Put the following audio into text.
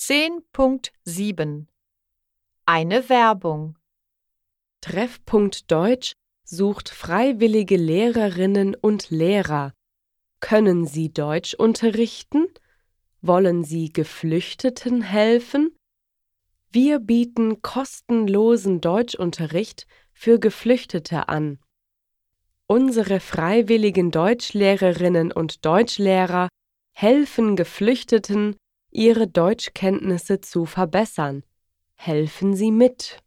10.7 Eine Werbung Treffpunkt Deutsch sucht freiwillige Lehrerinnen und Lehrer. Können Sie Deutsch unterrichten? Wollen Sie Geflüchteten helfen? Wir bieten kostenlosen Deutschunterricht für Geflüchtete an. Unsere freiwilligen Deutschlehrerinnen und Deutschlehrer helfen Geflüchteten, ihre Deutschkenntnisse zu verbessern. Helfen Sie mit.